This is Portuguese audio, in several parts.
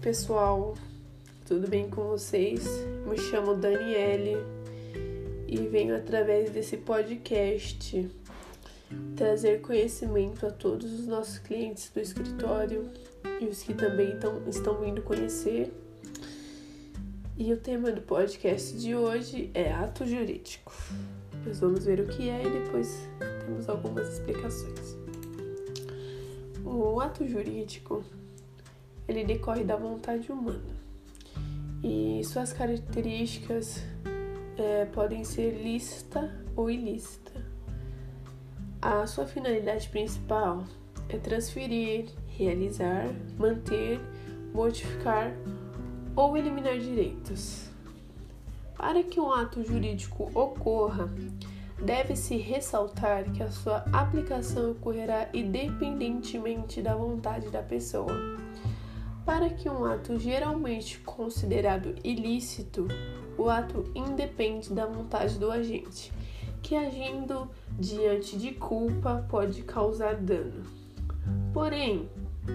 pessoal, tudo bem com vocês? Me chamo Daniele e venho através desse podcast trazer conhecimento a todos os nossos clientes do escritório e os que também tão, estão vindo conhecer. E o tema do podcast de hoje é ato jurídico. Nós vamos ver o que é e depois temos algumas explicações. O ato jurídico ele decorre da vontade humana e suas características é, podem ser lícita ou ilícita. A sua finalidade principal é transferir, realizar, manter, modificar ou eliminar direitos. Para que um ato jurídico ocorra, deve-se ressaltar que a sua aplicação ocorrerá independentemente da vontade da pessoa para que um ato geralmente considerado ilícito, o ato independe da vontade do agente, que agindo diante de culpa pode causar dano. Porém,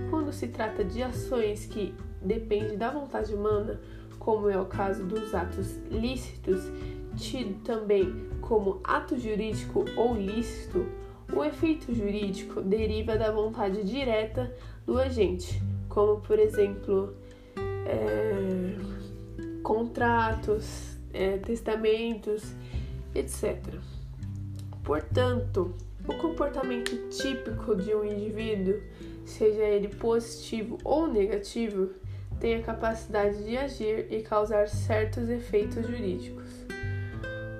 quando se trata de ações que dependem da vontade humana, como é o caso dos atos lícitos, tido também como ato jurídico ou lícito, o efeito jurídico deriva da vontade direta do agente, como por exemplo é, contratos, é, testamentos, etc. Portanto, o comportamento típico de um indivíduo, seja ele positivo ou negativo, tem a capacidade de agir e causar certos efeitos jurídicos.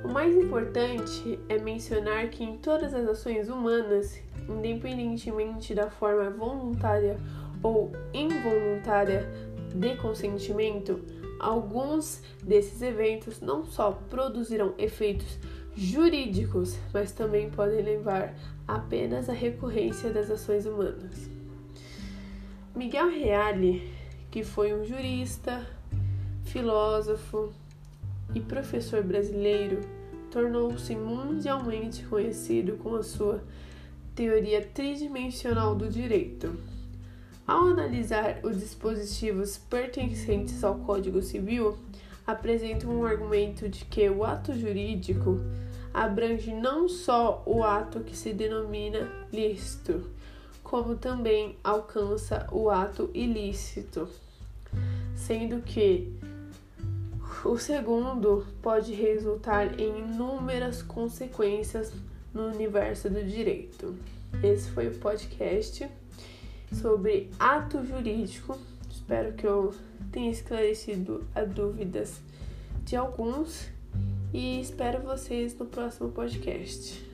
O mais importante é mencionar que em todas as ações humanas, independentemente da forma voluntária ou involuntária de consentimento, alguns desses eventos não só produzirão efeitos jurídicos, mas também podem levar apenas à recorrência das ações humanas. Miguel Reale, que foi um jurista, filósofo e professor brasileiro, tornou-se mundialmente conhecido com a sua teoria tridimensional do direito ao analisar os dispositivos pertencentes ao Código Civil, apresenta um argumento de que o ato jurídico abrange não só o ato que se denomina lícito, como também alcança o ato ilícito, sendo que o segundo pode resultar em inúmeras consequências no universo do direito. Esse foi o podcast sobre ato jurídico. Espero que eu tenha esclarecido as dúvidas de alguns e espero vocês no próximo podcast.